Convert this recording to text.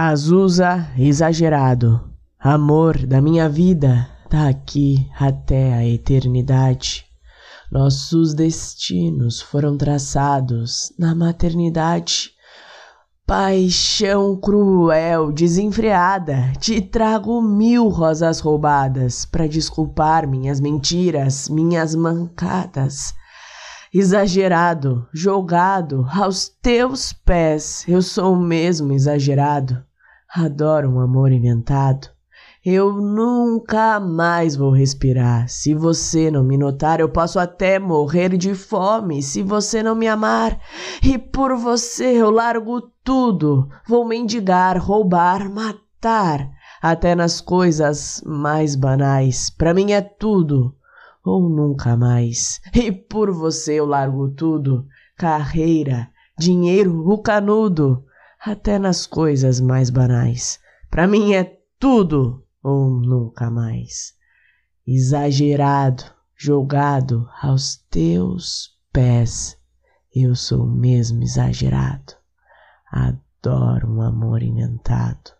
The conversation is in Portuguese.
Cazuza exagerado, amor da minha vida, daqui até a eternidade. Nossos destinos foram traçados na maternidade. Paixão cruel, desenfreada, te trago mil rosas roubadas para desculpar minhas mentiras, minhas mancadas. Exagerado, jogado aos teus pés, eu sou mesmo exagerado. Adoro um amor inventado. Eu nunca mais vou respirar. Se você não me notar, eu posso até morrer de fome. Se você não me amar, e por você eu largo tudo. Vou mendigar, roubar, matar, até nas coisas mais banais. Para mim é tudo ou nunca mais. E por você eu largo tudo: carreira, dinheiro, o canudo, até nas coisas mais banais. Para mim é tudo ou nunca mais. Exagerado, jogado aos teus pés, eu sou mesmo exagerado. Adoro um amor inventado.